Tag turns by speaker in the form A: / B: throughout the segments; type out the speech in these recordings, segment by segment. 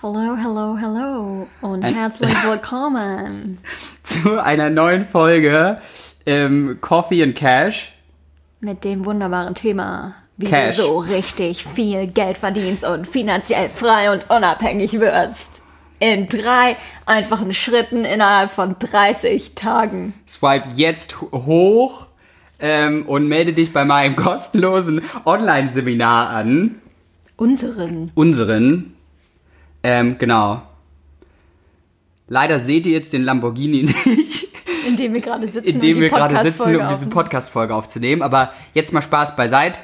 A: Hello, hello, hello und
B: Ein-
A: herzlich willkommen
B: zu einer neuen Folge ähm, Coffee and Cash.
A: mit dem wunderbaren Thema, wie
B: Cash.
A: du so richtig viel Geld verdienst und finanziell frei und unabhängig wirst. In drei einfachen Schritten innerhalb von 30 Tagen.
B: Swipe jetzt ho- hoch ähm, und melde dich bei meinem kostenlosen Online-Seminar an.
A: Unseren.
B: Unseren. Ähm, genau. Leider seht ihr jetzt den Lamborghini nicht,
A: In dem wir gerade sitzen.
B: in dem wir gerade sitzen, um diese. Podcast-Folge aufzunehmen. Aber jetzt mal Spaß beiseite.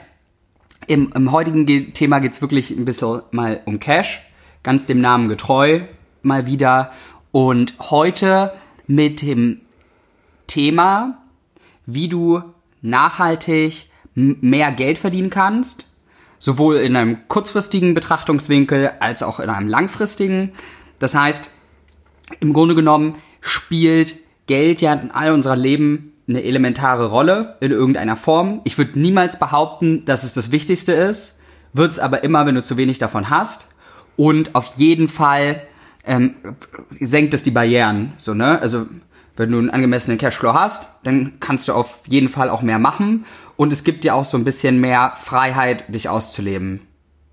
B: Im, im heutigen Ge Thema geht's wirklich ein bisschen mal um Cash. Ganz dem Namen getreu mal wieder. Und heute mit dem Thema, wie du nachhaltig mehr Geld verdienen kannst. Sowohl in einem kurzfristigen Betrachtungswinkel als auch in einem langfristigen. Das heißt, im Grunde genommen spielt Geld ja in all unserer Leben eine elementare Rolle in irgendeiner Form. Ich würde niemals behaupten, dass es das Wichtigste ist, wird es aber immer, wenn du zu wenig davon hast. Und auf jeden Fall ähm, senkt es die Barrieren. So, ne? Also wenn du einen angemessenen Cashflow hast, dann kannst du auf jeden Fall auch mehr machen. Und es gibt dir auch so ein bisschen mehr Freiheit, dich auszuleben.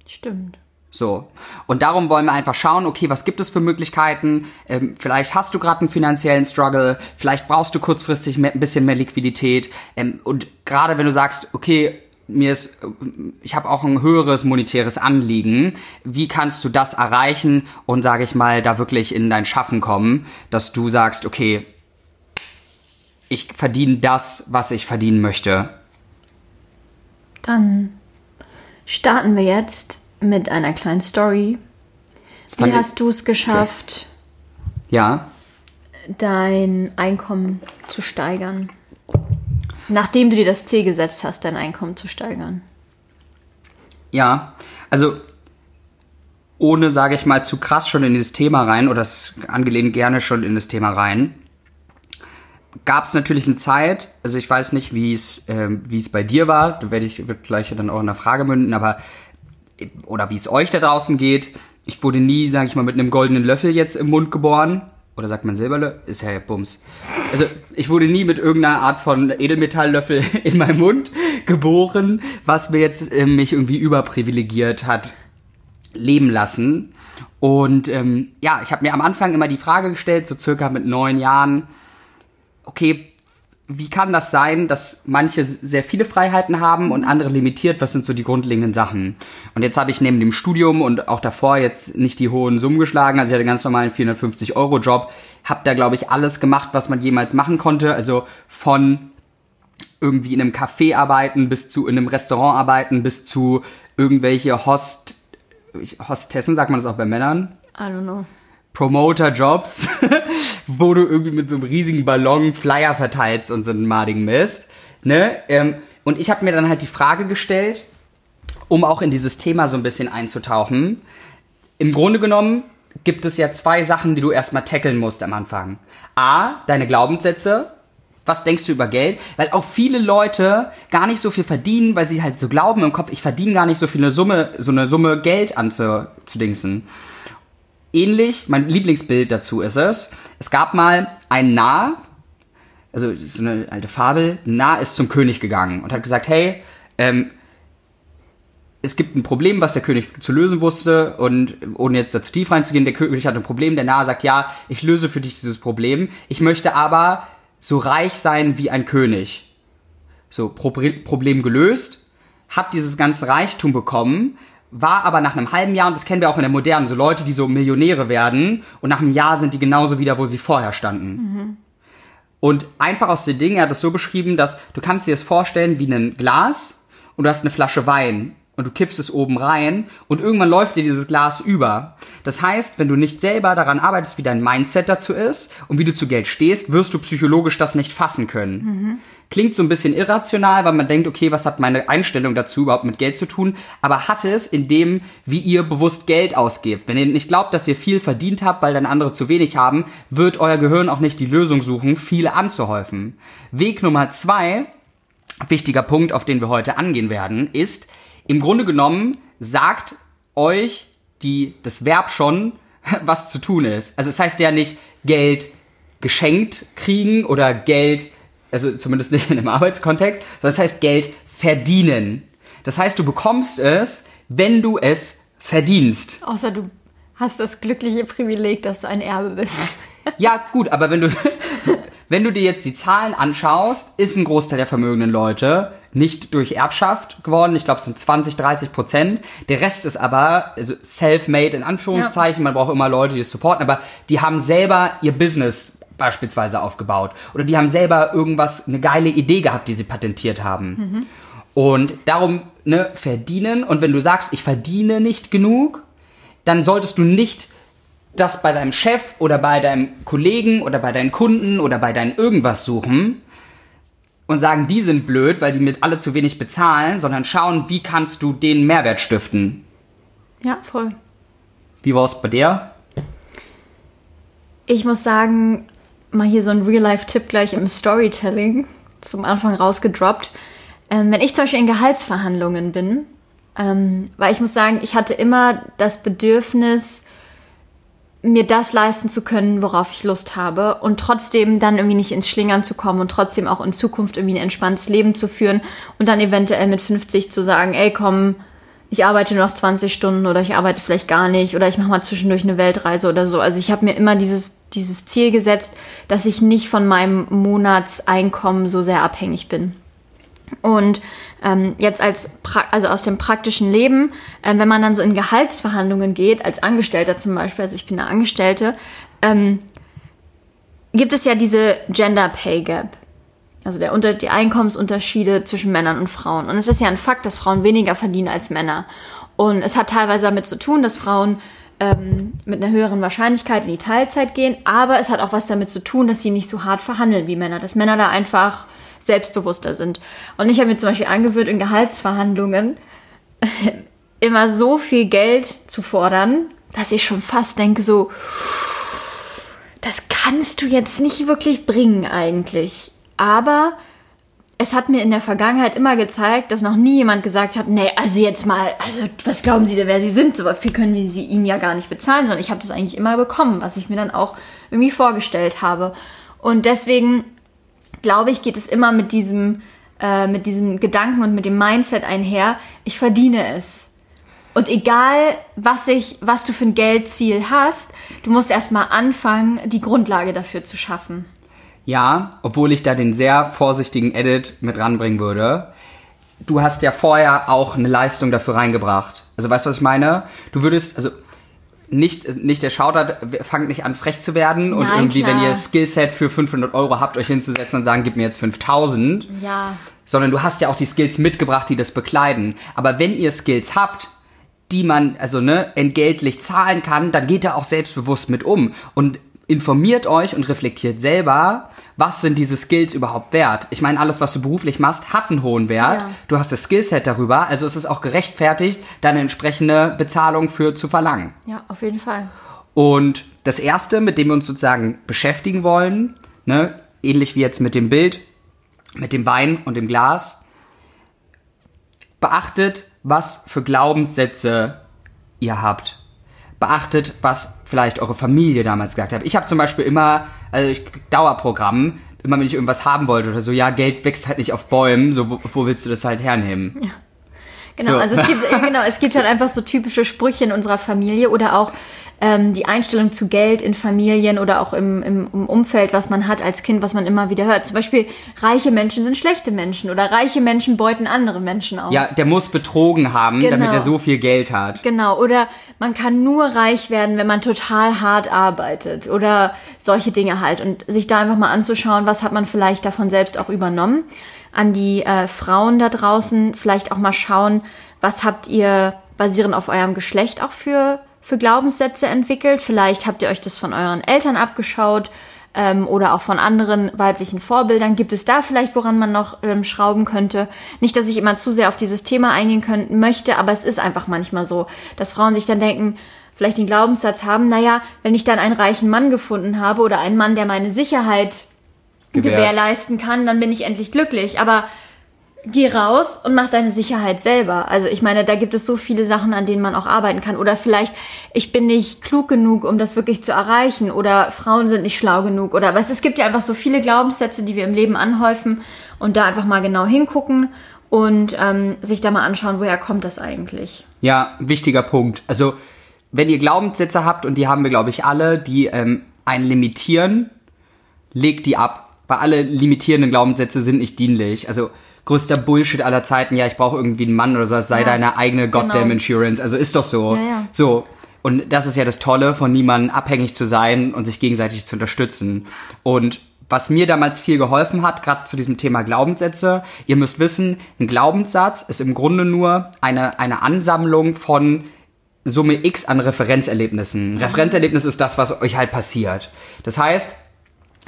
A: Stimmt.
B: So. Und darum wollen wir einfach schauen, okay, was gibt es für Möglichkeiten? Ähm, vielleicht hast du gerade einen finanziellen Struggle, vielleicht brauchst du kurzfristig mehr, ein bisschen mehr Liquidität. Ähm, und gerade wenn du sagst, okay, mir ist, ich habe auch ein höheres monetäres Anliegen, wie kannst du das erreichen und sage ich mal, da wirklich in dein Schaffen kommen, dass du sagst, okay, ich verdiene das, was ich verdienen möchte.
A: Dann starten wir jetzt mit einer kleinen Story. Wie
B: fand
A: hast du es geschafft,
B: Ja.
A: dein Einkommen zu steigern? Nachdem du dir das Ziel gesetzt hast, dein Einkommen zu steigern.
B: Ja, also ohne, sage ich mal, zu krass schon in dieses Thema rein oder angelehnt gerne schon in das Thema rein, gab es natürlich eine Zeit, also ich weiß nicht, wie es ähm, wie es bei dir war, da werde ich wird gleich dann auch in der Frage münden, aber oder wie es euch da draußen geht. Ich wurde nie, sage ich mal, mit einem goldenen Löffel jetzt im Mund geboren. Oder sagt man Silberlöffel? Ist ja Bums. Also ich wurde nie mit irgendeiner Art von Edelmetalllöffel in meinem Mund geboren, was mir jetzt äh, mich irgendwie überprivilegiert hat leben lassen. Und ähm, ja, ich habe mir am Anfang immer die Frage gestellt, so circa mit neun Jahren, okay, wie kann das sein, dass manche sehr viele Freiheiten haben und andere limitiert? Was sind so die grundlegenden Sachen? Und jetzt habe ich neben dem Studium und auch davor jetzt nicht die hohen Summen geschlagen. Also ich hatte ganz normalen 450 Euro Job, habe da glaube ich alles gemacht, was man jemals machen konnte. Also von irgendwie in einem Café arbeiten bis zu in einem Restaurant arbeiten bis zu irgendwelche Host Hostessen, sagt man das auch bei Männern?
A: I don't know.
B: Promoter-Jobs, wo du irgendwie mit so einem riesigen Ballon Flyer verteilst und so einen madigen Mist. Ne? Ähm, und ich habe mir dann halt die Frage gestellt, um auch in dieses Thema so ein bisschen einzutauchen. Im Grunde genommen gibt es ja zwei Sachen, die du erstmal tackeln musst am Anfang. A, deine Glaubenssätze. Was denkst du über Geld? Weil auch viele Leute gar nicht so viel verdienen, weil sie halt so glauben im Kopf, ich verdiene gar nicht so viel eine Summe, so eine Summe Geld anzudingsen ähnlich, mein Lieblingsbild dazu ist es, es gab mal einen Narr, also so eine alte Fabel, ein Narr ist zum König gegangen und hat gesagt, hey, ähm, es gibt ein Problem, was der König zu lösen wusste und ohne jetzt da zu tief reinzugehen, der König hat ein Problem, der Narr sagt, ja, ich löse für dich dieses Problem, ich möchte aber so reich sein wie ein König. So, Pro Problem gelöst, hat dieses ganze Reichtum bekommen, war aber nach einem halben Jahr, und das kennen wir auch in der Modernen, so Leute, die so Millionäre werden und nach einem Jahr sind die genauso wieder, wo sie vorher standen. Und einfach aus den Dingen, er hat es so beschrieben, dass du kannst dir das vorstellen wie ein Glas und du hast eine Flasche Wein und du kippst es oben rein und irgendwann läuft dir dieses Glas über. Das heißt, wenn du nicht selber daran arbeitest, wie dein Mindset dazu ist und wie du zu Geld stehst, wirst du psychologisch das nicht fassen können. Klingt so ein bisschen irrational, weil man denkt, okay, was hat meine Einstellung dazu überhaupt mit Geld zu tun? Aber hat es in dem, wie ihr bewusst Geld ausgebt. Wenn ihr nicht glaubt, dass ihr viel verdient habt, weil dann andere zu wenig haben, wird euer Gehirn auch nicht die Lösung suchen, viele anzuhäufen. Weg Nummer zwei, wichtiger Punkt, auf den wir heute angehen werden, ist, im Grunde genommen sagt euch die, das Verb schon, was zu tun ist. Also es heißt ja nicht Geld geschenkt kriegen oder Geld, also zumindest nicht in einem Arbeitskontext, sondern es heißt Geld verdienen. Das heißt, du bekommst es, wenn du es verdienst.
A: Außer du hast das glückliche Privileg, dass du ein Erbe bist.
B: Ja, gut, aber wenn du, wenn du dir jetzt die Zahlen anschaust, ist ein Großteil der vermögenden Leute nicht durch Erbschaft geworden. Ich glaube, es sind 20, 30 Prozent. Der Rest ist aber also self-made in Anführungszeichen. Man braucht immer Leute, die es supporten, aber die haben selber ihr Business beispielsweise aufgebaut. Oder die haben selber irgendwas, eine geile Idee gehabt, die sie patentiert haben. Und darum, ne, verdienen. Und wenn du sagst, ich verdiene nicht genug, dann solltest du nicht das bei deinem Chef oder bei deinem Kollegen oder bei deinen Kunden oder bei deinen irgendwas suchen und sagen, die sind blöd, weil die mit alle zu wenig bezahlen, sondern schauen, wie kannst du den Mehrwert stiften.
A: Ja, voll.
B: Wie war es bei dir?
A: Ich muss sagen, mal hier so ein Real-Life-Tipp gleich im Storytelling zum Anfang rausgedroppt. Ähm, wenn ich zum Beispiel in Gehaltsverhandlungen bin, ähm, weil ich muss sagen, ich hatte immer das Bedürfnis, mir das leisten zu können, worauf ich Lust habe und trotzdem dann irgendwie nicht ins Schlingern zu kommen und trotzdem auch in Zukunft irgendwie ein entspanntes Leben zu führen und dann eventuell mit 50 zu sagen, ey komm, ich arbeite nur noch 20 Stunden oder ich arbeite vielleicht gar nicht oder ich mache mal zwischendurch eine Weltreise oder so. Also ich habe mir immer dieses, dieses Ziel gesetzt, dass ich nicht von meinem Monatseinkommen so sehr abhängig bin. Und ähm, jetzt als pra also aus dem praktischen Leben, äh, wenn man dann so in Gehaltsverhandlungen geht, als Angestellter zum Beispiel, also ich bin eine Angestellte, ähm, gibt es ja diese Gender Pay Gap. Also der unter die Einkommensunterschiede zwischen Männern und Frauen. Und es ist ja ein Fakt, dass Frauen weniger verdienen als Männer. Und es hat teilweise damit zu tun, dass Frauen ähm, mit einer höheren Wahrscheinlichkeit in die Teilzeit gehen, aber es hat auch was damit zu tun, dass sie nicht so hart verhandeln wie Männer, dass Männer da einfach selbstbewusster sind. Und ich habe mir zum Beispiel angewöhnt, in Gehaltsverhandlungen immer so viel Geld zu fordern, dass ich schon fast denke, so, das kannst du jetzt nicht wirklich bringen eigentlich. Aber es hat mir in der Vergangenheit immer gezeigt, dass noch nie jemand gesagt hat, nee, also jetzt mal, also was glauben Sie denn, wer Sie sind? So viel können wir Sie Ihnen ja gar nicht bezahlen, sondern ich habe das eigentlich immer bekommen, was ich mir dann auch irgendwie vorgestellt habe. Und deswegen glaube ich, geht es immer mit diesem, äh, mit diesem Gedanken und mit dem Mindset einher, ich verdiene es. Und egal, was ich, was du für ein Geldziel hast, du musst erstmal anfangen, die Grundlage dafür zu schaffen.
B: Ja, obwohl ich da den sehr vorsichtigen Edit mit ranbringen würde. Du hast ja vorher auch eine Leistung dafür reingebracht. Also weißt du, was ich meine? Du würdest, also nicht, nicht der Shoutout, fangt nicht an frech zu werden und
A: Nein,
B: irgendwie,
A: klar.
B: wenn ihr Skillset für 500 Euro habt, euch hinzusetzen und sagen, gib mir jetzt 5000.
A: Ja.
B: Sondern du hast ja auch die Skills mitgebracht, die das bekleiden. Aber wenn ihr Skills habt, die man, also ne, entgeltlich zahlen kann, dann geht da auch selbstbewusst mit um und informiert euch und reflektiert selber, was sind diese Skills überhaupt wert? Ich meine, alles, was du beruflich machst, hat einen hohen Wert.
A: Ja.
B: Du hast das Skillset darüber, also es ist auch gerechtfertigt, da eine entsprechende Bezahlung für zu verlangen.
A: Ja, auf jeden Fall.
B: Und das erste, mit dem wir uns sozusagen beschäftigen wollen, ne, ähnlich wie jetzt mit dem Bild, mit dem Wein und dem Glas, beachtet, was für Glaubenssätze ihr habt. Beachtet, was vielleicht eure Familie damals gesagt hat. Ich habe zum Beispiel immer, also ich Dauerprogramm, immer wenn ich irgendwas haben wollte oder so, ja, Geld wächst halt nicht auf Bäumen, so wo, wo willst du das halt hernehmen?
A: Genau,
B: So.
A: also es gibt, ja, genau, es gibt halt einfach so typische Sprüche in unserer Familie oder auch ähm, die Einstellung zu Geld in Familien oder auch im, im, im Umfeld, was man hat als Kind, was man immer wieder hört. Zum Beispiel, reiche Menschen sind schlechte Menschen oder reiche Menschen beuten andere Menschen aus.
B: Ja, der muss betrogen haben,
A: Genau.
B: damit er so viel Geld hat.
A: Genau, oder man kann nur reich werden, wenn man total hart arbeitet oder solche Dinge halt. Und sich da einfach mal anzuschauen, was hat man vielleicht davon selbst auch übernommen. An die äh, Frauen da draußen vielleicht auch mal schauen, was habt ihr basierend auf eurem Geschlecht auch für, für Glaubenssätze entwickelt. Vielleicht habt ihr euch das von euren Eltern abgeschaut ähm, oder auch von anderen weiblichen Vorbildern. Gibt es da vielleicht, woran man noch ähm, schrauben könnte? Nicht, dass ich immer zu sehr auf dieses Thema eingehen können, möchte, aber es ist einfach manchmal so, dass Frauen sich dann denken, vielleicht den Glaubenssatz haben, naja, wenn ich dann einen reichen Mann gefunden habe oder einen Mann, der meine Sicherheit
B: Gewährt.
A: gewährleisten kann, dann bin ich endlich glücklich. Aber Geh raus und mach deine Sicherheit selber. Also ich meine, da gibt es so viele Sachen, an denen man auch arbeiten kann. Oder vielleicht, ich bin nicht klug genug, um das wirklich zu erreichen. Oder Frauen sind nicht schlau genug. Oder was, es gibt ja einfach so viele Glaubenssätze, die wir im Leben anhäufen. Und da einfach mal genau hingucken und ähm, sich da mal anschauen, woher kommt das eigentlich.
B: Ja, wichtiger Punkt. Also, wenn ihr Glaubenssätze habt, und die haben wir, glaube ich, alle, die ähm, einen limitieren, legt die ab. Weil alle limitierenden Glaubenssätze sind nicht dienlich. Also, größter Bullshit aller Zeiten, ja, ich brauche irgendwie einen Mann oder so, es sei
A: Ja,
B: deine eigene Goddamn
A: genau.
B: Insurance. Also ist doch so.
A: Ja, ja.
B: So. Und das ist ja das Tolle, von niemandem abhängig zu sein und sich gegenseitig zu unterstützen. Und was mir damals viel geholfen hat, gerade zu diesem Thema Glaubenssätze, ihr müsst wissen, ein Glaubenssatz ist im Grunde nur eine, eine Ansammlung von Summe X an Referenzerlebnissen. Ein Referenzerlebnis ist das, was euch halt passiert. Das heißt,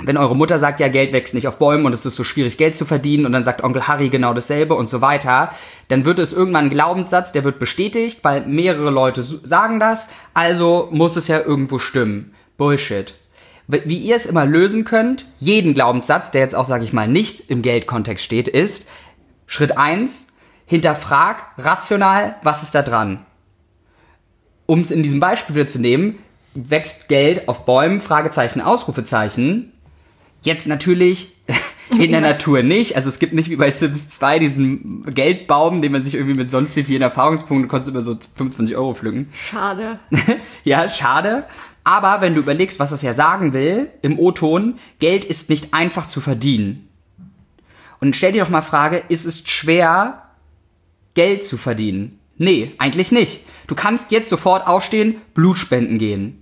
B: wenn eure Mutter sagt, ja, Geld wächst nicht auf Bäumen und es ist so schwierig, Geld zu verdienen und dann sagt Onkel Harry genau dasselbe und so weiter, dann wird es irgendwann ein Glaubenssatz, der wird bestätigt, weil mehrere Leute sagen das, also muss es ja irgendwo stimmen. Bullshit. Wie wie ihr es immer lösen könnt, jeden Glaubenssatz, der jetzt auch, sage ich mal, nicht im Geldkontext steht, ist Schritt eins: hinterfrag rational, was ist da dran? Um es in diesem Beispiel wieder zu nehmen, wächst Geld auf Bäumen, Fragezeichen, Ausrufezeichen. Jetzt natürlich in der Natur nicht. Also es gibt nicht wie bei Sims 2 diesen Geldbaum, den man sich irgendwie mit sonst wie vielen Erfahrungspunkten konntest über so 25 Euro pflücken.
A: Schade.
B: Ja, schade. Aber wenn du überlegst, was das ja sagen will, im O-Ton, Geld ist nicht einfach zu verdienen. Und stell dir doch mal Frage, ist es schwer, Geld zu verdienen? Nee, eigentlich nicht. Du kannst jetzt sofort aufstehen, Blutspenden gehen.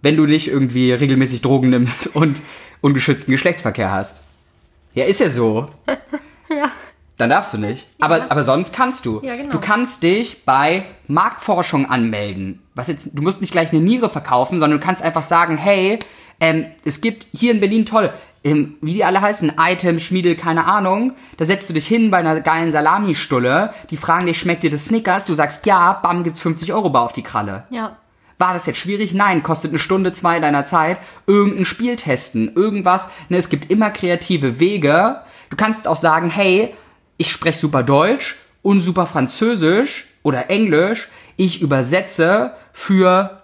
B: Wenn du nicht irgendwie regelmäßig Drogen nimmst und ungeschützten Geschlechtsverkehr hast. Ja, ist ja so.
A: Ja.
B: Dann darfst du nicht. Aber, aber sonst kannst du.
A: Ja, genau.
B: Du kannst dich bei Marktforschung anmelden. Was jetzt, du musst nicht gleich eine Niere verkaufen, sondern du kannst einfach sagen, hey, ähm, es gibt hier in Berlin toll, ähm, wie die alle heißen, Item, Schmiedel, keine Ahnung. Da setzt du dich hin bei einer geilen Salamistulle. Die fragen dich, schmeckt dir das Snickers? Du sagst ja, bam, gibt's 50 Euro bar auf die Kralle.
A: Ja.
B: War das jetzt schwierig? Nein, kostet eine Stunde, zwei deiner Zeit. Irgendein Spiel testen, irgendwas. Ne, es gibt immer kreative Wege. Du kannst auch sagen, hey, ich spreche super Deutsch und super Französisch oder Englisch. Ich übersetze für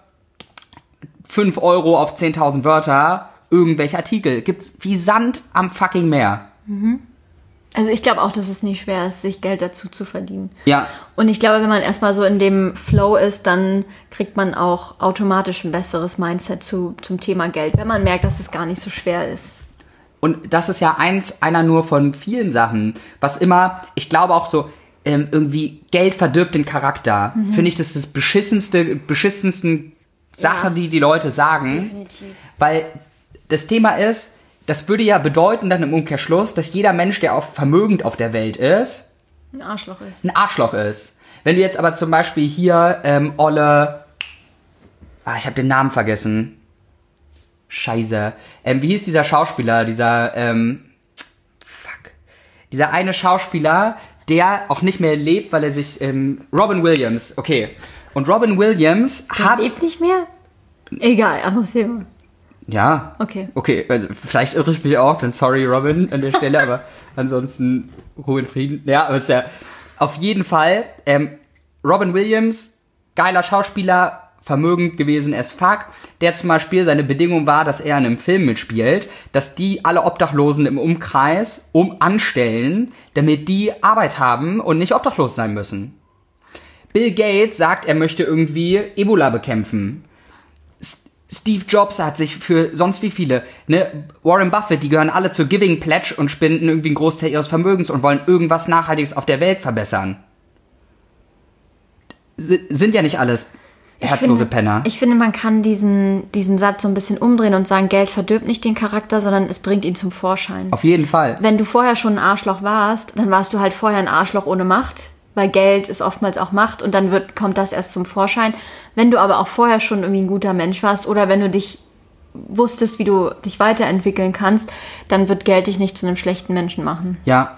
B: 5 Euro auf 10.000 Wörter irgendwelche Artikel. Gibt's wie Sand am fucking Meer.
A: Also ich glaube auch, dass es nicht schwer ist, sich Geld dazu zu verdienen.
B: Ja,
A: Und ich glaube, wenn man erstmal so in dem Flow ist, dann kriegt man auch automatisch ein besseres Mindset zu, zum Thema Geld, wenn man merkt, dass es gar nicht so schwer ist.
B: Und das ist ja eins, einer nur von vielen Sachen, was immer, ich glaube auch so, ähm, irgendwie Geld verdirbt den Charakter. Finde ich, das ist das beschissenste, beschissensten Sache,
A: Ja.
B: die die Leute sagen.
A: Definitiv.
B: Weil das Thema ist, das würde ja bedeuten dann im Umkehrschluss, dass jeder Mensch, der auf vermögend auf der Welt ist,
A: Ein Arschloch ist.
B: ein Arschloch ist. Wenn du jetzt aber zum Beispiel hier ähm, Olle, ah, ich habe den Namen vergessen. Scheiße. Ähm, wie hieß dieser Schauspieler, dieser, ähm, fuck. Dieser eine Schauspieler, der auch nicht mehr lebt, weil er sich, ähm, Robin Williams, okay. Und Robin Williams
A: Der
B: hat,
A: lebt nicht mehr? Egal, anderes Thema.
B: Ja,
A: Okay.
B: Okay, also vielleicht irre ich mich auch, dann sorry Robin an der Stelle, aber ansonsten Ruhe in Frieden. Ja, aber ist ja auf jeden Fall ähm, Robin Williams, geiler Schauspieler, vermögend gewesen as fuck, der zum Beispiel seine Bedingung war, dass er in einem Film mitspielt, dass die alle Obdachlosen im Umkreis um anstellen, damit die Arbeit haben und nicht obdachlos sein müssen. Bill Gates sagt, er möchte irgendwie Ebola bekämpfen. Steve Jobs hat sich für sonst wie viele, ne, Warren Buffett, die gehören alle zur Giving Pledge und spenden irgendwie einen Großteil ihres Vermögens und wollen irgendwas Nachhaltiges auf der Welt verbessern. S sind ja nicht alles herzlose
A: finde,
B: Penner.
A: Ich finde, man kann diesen, diesen Satz so ein bisschen umdrehen und sagen, Geld verdirbt nicht den Charakter, sondern es bringt ihn zum Vorschein.
B: auf jeden Fall.
A: Wenn du vorher schon ein Arschloch warst, dann warst du halt vorher ein Arschloch ohne Macht, weil Geld ist oftmals auch Macht und dann wird, kommt das erst zum Vorschein. Wenn du aber auch vorher schon irgendwie ein guter Mensch warst oder wenn du dich wusstest, wie du dich weiterentwickeln kannst, dann wird Geld dich nicht zu einem schlechten Menschen machen.
B: Ja.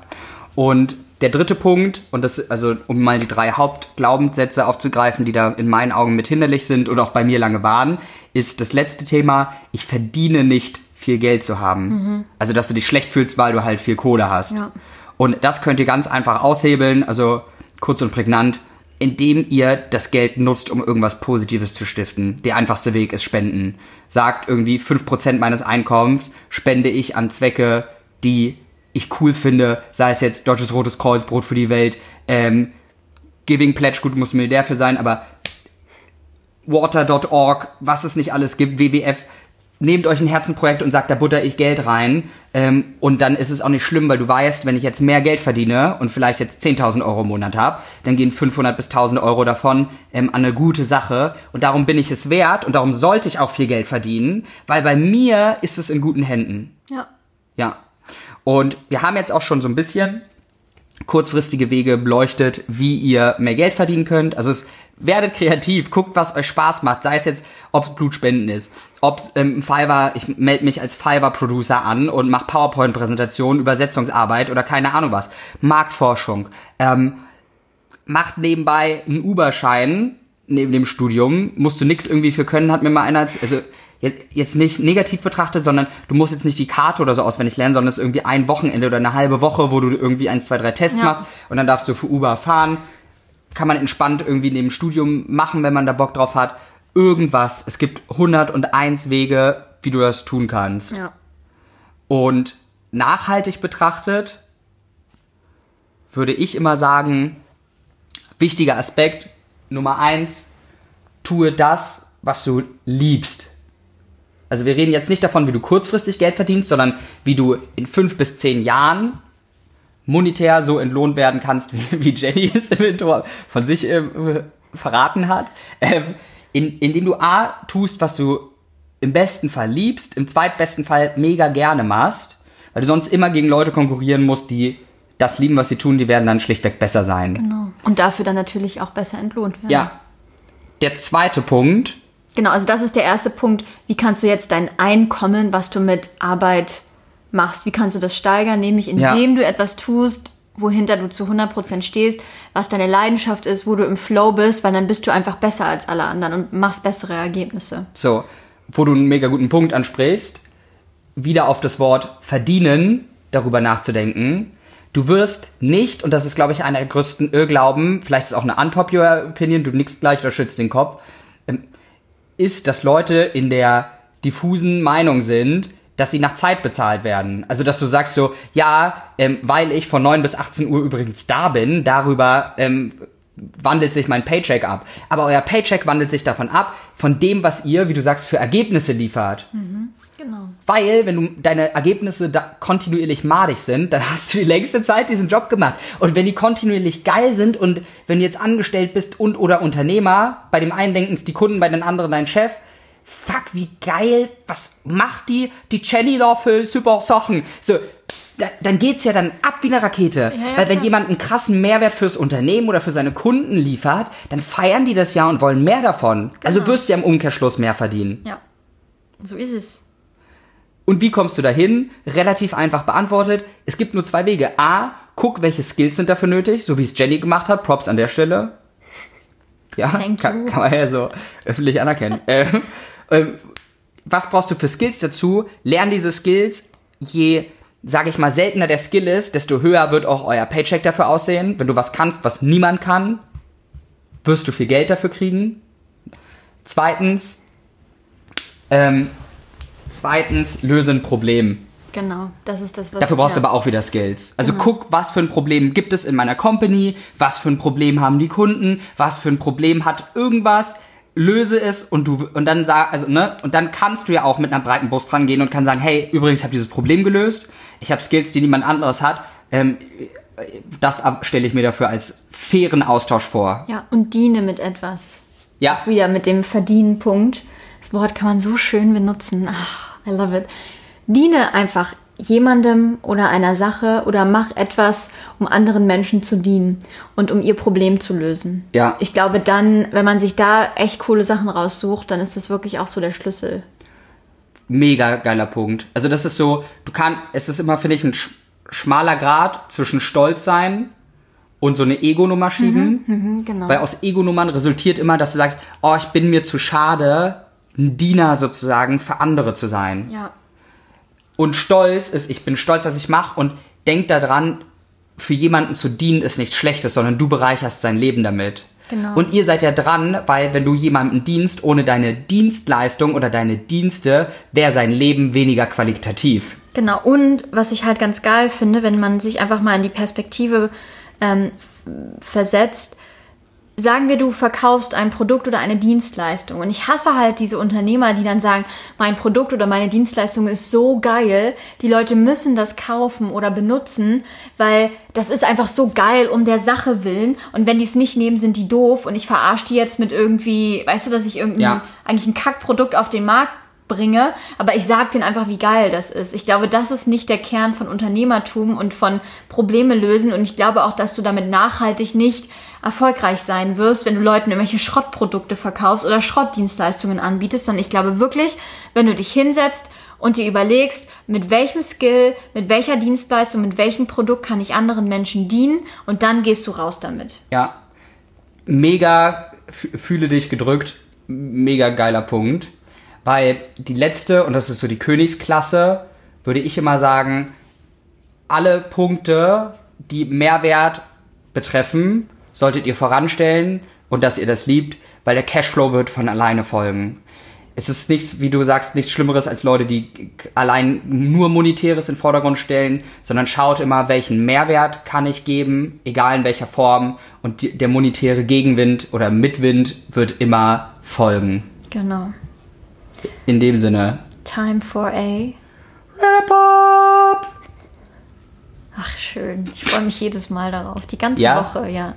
B: Und der dritte Punkt, und das, also um mal die drei Hauptglaubenssätze aufzugreifen, die da in meinen Augen mit hinderlich sind und auch bei mir lange waren, ist das letzte Thema, ich verdiene nicht viel Geld zu haben. Also, dass du dich schlecht fühlst, weil du halt viel Kohle hast.
A: Ja.
B: Und das könnt ihr ganz einfach aushebeln, also kurz und prägnant, indem ihr das Geld nutzt, um irgendwas Positives zu stiften. Der einfachste Weg ist Spenden. Sagt irgendwie 5% meines Einkommens spende ich an Zwecke, die ich cool finde, sei es jetzt Deutsches Rotes Kreuz, Brot für die Welt, ähm, Giving Pledge, gut, muss Milliardär für sein, aber water.org, was es nicht alles gibt, WWF, nehmt euch ein Herzenprojekt und sagt, da butter ich Geld rein. Ähm, und dann ist es auch nicht schlimm, weil du weißt, wenn ich jetzt mehr Geld verdiene und vielleicht jetzt 10.000 Euro im Monat habe, dann gehen 500 bis 1.000 Euro davon ähm, an eine gute Sache. Und darum bin ich es wert und darum sollte ich auch viel Geld verdienen, weil bei mir ist es in guten Händen.
A: Ja.
B: Ja. Und wir haben jetzt auch schon so ein bisschen kurzfristige Wege beleuchtet, wie ihr mehr Geld verdienen könnt. Also es werdet kreativ, guckt, was euch Spaß macht, sei es jetzt, ob es Blutspenden ist, ob es ähm, Fiverr, ich melde mich als Fiverr-Producer an und mache PowerPoint-Präsentationen, Übersetzungsarbeit oder keine Ahnung was, Marktforschung, ähm, macht nebenbei einen Uber-Schein neben dem Studium, musst du nix irgendwie für können, hat mir mal einer, also jetzt nicht negativ betrachtet, sondern du musst jetzt nicht die Karte oder so auswendig lernen, sondern es ist irgendwie ein Wochenende oder eine halbe Woche, wo du irgendwie ein, zwei, drei Tests
A: Ja.
B: machst und dann darfst du für Uber fahren. Kann man entspannt irgendwie neben dem Studium machen, wenn man da Bock drauf hat. Irgendwas. Es gibt 101 Wege, wie du das tun kannst.
A: Ja.
B: Und nachhaltig betrachtet würde ich immer sagen, wichtiger Aspekt Nummer eins, tue das, was du liebst. Also wir reden jetzt nicht davon, wie du kurzfristig Geld verdienst, sondern wie du in fünf bis zehn Jahren monetär so entlohnt werden kannst, wie, wie Jenny es im Intro von sich äh, verraten hat. Ähm, in, indem du A, tust, was du im besten Fall liebst, im zweitbesten Fall mega gerne machst, weil du sonst immer gegen Leute konkurrieren musst, die das lieben, was sie tun, die werden dann schlichtweg besser sein.
A: Genau. Und dafür dann natürlich auch besser entlohnt werden.
B: Ja. Der zweite Punkt,
A: Genau, also das ist der erste Punkt. Wie kannst du jetzt dein Einkommen, was du mit Arbeit machst, wie kannst du das steigern? Nämlich indem du etwas tust, wohinter du zu 100% stehst, was deine Leidenschaft ist, wo du im Flow bist, weil dann bist du einfach besser als alle anderen und machst bessere Ergebnisse.
B: so, wo du einen mega guten Punkt ansprichst, wieder auf das Wort verdienen darüber nachzudenken. Du wirst nicht, und das ist, glaube ich, einer der größten Irrglauben, vielleicht ist es auch eine unpopular Opinion, du nickst gleich oder schützt den Kopf, ähm, ist, dass Leute in der diffusen Meinung sind, dass sie nach Zeit bezahlt werden. Also, dass du sagst so, ja, ähm, weil ich von 9 bis 18 Uhr übrigens da bin, darüber ähm, wandelt sich mein Paycheck ab. Aber euer Paycheck wandelt sich davon ab, von dem, was ihr, wie du sagst, für Ergebnisse liefert.
A: Genau.
B: Weil, wenn du deine Ergebnisse da kontinuierlich madig sind, dann hast du die längste Zeit diesen Job gemacht. Und wenn die kontinuierlich geil sind und wenn du jetzt angestellt bist und oder Unternehmer, bei dem einen denken es die Kunden, bei den anderen dein Chef, fuck, wie geil, was macht die, die Jenny da für super Sachen? So, da, dann geht's ja dann ab wie eine Rakete.
A: Ja, ja,
B: Weil wenn
A: klar.
B: jemand einen krassen Mehrwert fürs Unternehmen oder für seine Kunden liefert, dann feiern die das ja und wollen mehr davon. Also
A: Genau.
B: wirst du ja im Umkehrschluss mehr verdienen.
A: Ja. So ist es.
B: Und wie kommst du dahin? Relativ einfach beantwortet. Es gibt nur zwei Wege. A, guck, welche Skills sind dafür nötig, so wie es Jenny gemacht hat. Props an der Stelle. Ja,
A: Thank
B: kann, kann man ja so öffentlich anerkennen. ähm, was brauchst du für Skills dazu? Lern diese Skills. Je, sage ich mal, seltener der Skill ist, desto höher wird auch euer Paycheck dafür aussehen. Wenn du was kannst, was niemand kann, wirst du viel Geld dafür kriegen. Zweitens, ähm, zweitens, löse ein Problem.
A: Genau. Das ist das, was
B: Dafür brauchst
A: ja.
B: du aber auch wieder Skills. Also guck, was für ein Problem gibt es in meiner Company, was für ein Problem haben die Kunden, was für ein Problem hat irgendwas, löse es und du und dann sag, also ne, und dann kannst du ja auch mit einer breiten Brust rangehen und kann sagen, hey, übrigens, ich habe dieses Problem gelöst, ich habe Skills, die niemand anderes hat. Ähm, das stelle ich mir dafür als fairen Austausch vor.
A: Ja, und diene mit etwas.
B: Ja,
A: Wieder mit dem Verdienen-Punkt. Das Wort kann man so schön benutzen. Ach, I love it. Diene einfach jemandem oder einer Sache oder mach etwas, um anderen Menschen zu dienen und um ihr Problem zu lösen.
B: Ja.
A: Ich glaube dann, wenn man sich da echt coole Sachen raussucht, dann ist das wirklich auch so der Schlüssel.
B: mega geiler Punkt. Also das ist so, du kannst, es ist immer, finde ich, ein sch schmaler Grad zwischen Stolz sein und so eine Ego-Nummer schieben.
A: Mhm, genau.
B: Weil aus Ego-Nummern resultiert immer, dass du sagst, oh, ich bin mir zu schade, ein Diener sozusagen für andere zu sein.
A: ja.
B: Und Stolz ist, ich bin stolz, dass ich mache und denk daran, für jemanden zu dienen ist nichts Schlechtes, sondern du bereicherst sein Leben damit.
A: Genau.
B: Und ihr seid ja dran, weil wenn du jemandem dienst ohne deine Dienstleistung oder deine Dienste, wäre sein Leben weniger qualitativ.
A: Genau, und was ich halt ganz geil finde, wenn man sich einfach mal in die Perspektive ähm, versetzt, sagen wir, du verkaufst ein Produkt oder eine Dienstleistung. Und ich hasse halt diese Unternehmer, die dann sagen, mein Produkt oder meine Dienstleistung ist so geil, die Leute müssen das kaufen oder benutzen, weil das ist einfach so geil um der Sache willen. Und wenn die es nicht nehmen, sind die doof. Und ich verarsche die jetzt mit irgendwie, weißt du, dass ich irgendein,
B: Ja.
A: eigentlich ein Kackprodukt auf den Markt bringe, aber ich sag denen einfach, wie geil das ist. Ich glaube, das ist nicht der Kern von Unternehmertum und von Probleme lösen und ich glaube auch, dass du damit nachhaltig nicht erfolgreich sein wirst, wenn du Leuten irgendwelche Schrottprodukte verkaufst oder Schrottdienstleistungen anbietest, sondern ich glaube wirklich, wenn du dich hinsetzt und dir überlegst, mit welchem Skill, mit welcher Dienstleistung, mit welchem Produkt kann ich anderen Menschen dienen und dann gehst du raus damit.
B: Ja. Mega fühle dich gedrückt. Mega geiler Punkt. Weil die letzte, und das ist so die Königsklasse, würde ich immer sagen, alle Punkte, die Mehrwert betreffen, solltet ihr voranstellen und dass ihr das liebt, weil der Cashflow wird von alleine folgen. Es ist nichts, wie du sagst, nichts Schlimmeres als Leute, die allein nur Monetäres in den Vordergrund stellen, sondern schaut immer, welchen Mehrwert kann ich geben, egal in welcher Form. Und die, der monetäre Gegenwind oder Mitwind wird immer folgen.
A: Genau.
B: In dem Sinne.
A: Time for a.
B: Wrap up!
A: Ach, schön. Ich freue mich jedes Mal darauf. Die ganze
B: Ja?
A: Woche, ja.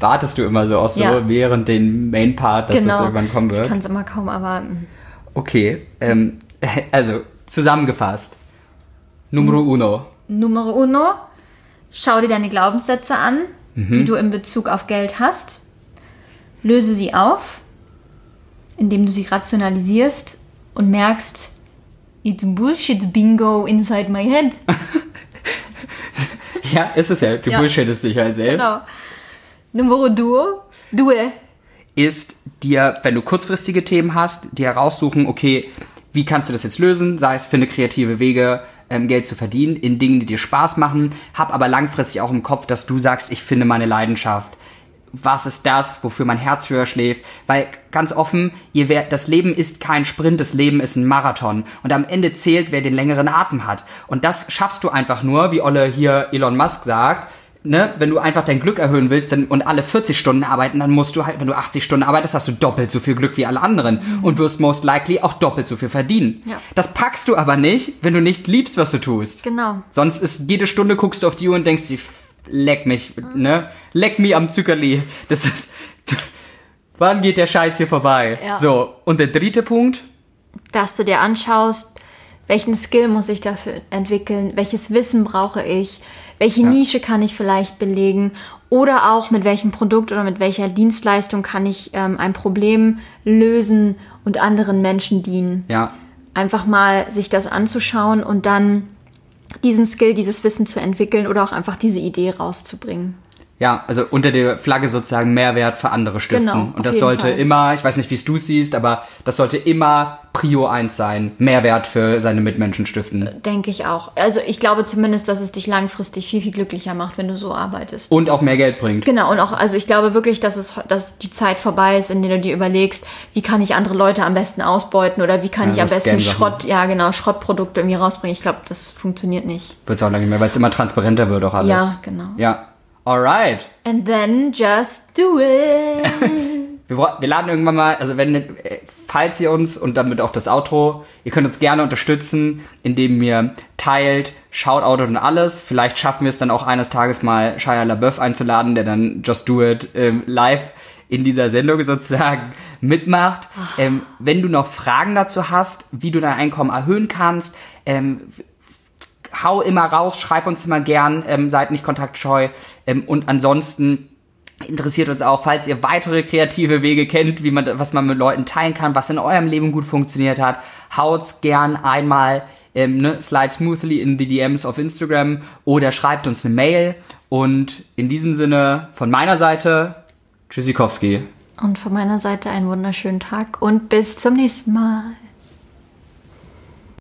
B: Wartest du immer so auch so
A: Ja.
B: während den Main Part, dass
A: genau.
B: das irgendwann kommen
A: Ich
B: wird?
A: kann es immer kaum erwarten.
B: Okay, ähm, also zusammengefasst. Numero uno.
A: Numero uno. Schau dir deine Glaubenssätze an,
B: Mhm.
A: die du in Bezug auf Geld hast. Löse sie auf, indem du sie rationalisierst und merkst, it's bullshit bingo inside my head.
B: Ja, ist es ja. Du
A: Ja.
B: bullshittest dich halt selbst.
A: Genau. Numero duo. Due.
B: Ist dir, wenn du kurzfristige Themen hast, dir heraussuchen, okay, wie kannst du das jetzt lösen? Sei es, finde kreative Wege, ähm, Geld zu verdienen in Dingen, die dir Spaß machen. Hab aber langfristig auch im Kopf, dass du sagst, ich finde meine Leidenschaft. Was ist das, wofür mein Herz höher schläft? Weil ganz offen, ihr werdet, das Leben ist kein Sprint, das Leben ist ein Marathon. Und am Ende zählt, wer den längeren Atem hat. Und das schaffst du einfach nur, wie Olle hier Elon Musk sagt, ne, wenn du einfach dein Glück erhöhen willst dann, und alle 40 Stunden arbeiten, dann musst du halt, wenn du 80 Stunden arbeitest, hast du doppelt so viel Glück wie alle anderen und wirst most likely auch doppelt so viel verdienen.
A: Ja.
B: Das packst du aber nicht, wenn du nicht liebst, was du tust.
A: Genau.
B: Sonst ist jede Stunde guckst du auf die Uhr und denkst leck mich, ne? Leck mich am Zuckerli. Das ist. Wann geht der Scheiß hier vorbei?
A: Ja.
B: So, und der dritte Punkt?
A: dass du dir anschaust, welchen Skill muss ich dafür entwickeln, welches Wissen brauche ich, welche Nische kann ich vielleicht belegen oder auch mit welchem Produkt oder mit welcher Dienstleistung kann ich ähm, ein Problem lösen und anderen Menschen dienen.
B: Ja.
A: Einfach mal sich das anzuschauen und dann diesen Skill, dieses Wissen zu entwickeln oder auch einfach diese Idee rauszubringen.
B: Ja, also unter der Flagge sozusagen Mehrwert für andere stiften.
A: Genau,
B: und das sollte
A: Fall.
B: immer, ich weiß nicht, wie es du siehst, aber das sollte immer Prio 1 sein. Mehrwert für seine Mitmenschen stiften.
A: Denke ich auch. Also ich glaube zumindest, dass es dich langfristig viel, viel glücklicher macht, wenn du so arbeitest.
B: Und auch mehr Geld bringt.
A: Genau, und auch, also ich glaube wirklich, dass es, dass die Zeit vorbei ist, in der du dir überlegst, wie kann ich andere Leute am besten ausbeuten oder wie kann
B: Ja,
A: ich am besten. Schrott, ja genau, Schrottprodukte irgendwie rausbringen. Ich glaube, das funktioniert nicht.
B: Wird's auch lange nicht mehr, weil es immer transparenter wird auch alles.
A: Ja, genau.
B: Ja. Alright.
A: And then just do it.
B: Wir, wir laden irgendwann mal, also wenn, äh, falls ihr uns und damit auch das Outro, ihr könnt uns gerne unterstützen, indem ihr teilt, Shoutout und alles. Vielleicht schaffen wir es dann auch eines Tages mal Shia LaBeouf einzuladen, der dann Just Do It ähm, live in dieser Sendung sozusagen mitmacht. Ähm, wenn du noch Fragen dazu hast, wie du dein Einkommen erhöhen kannst, ähm, hau immer raus, schreib uns immer gern, ähm, seid nicht kontaktscheu. Ähm, und ansonsten interessiert uns auch, falls ihr weitere kreative Wege kennt, wie man, was man mit Leuten teilen kann, was in eurem Leben gut funktioniert hat, haut's gern einmal, ähm, ne, slide smoothly in die DMs auf Instagram oder schreibt uns eine Mail. Und in diesem Sinne von meiner Seite, Tschüssikowski.
A: und von meiner Seite einen wunderschönen Tag und bis zum nächsten Mal.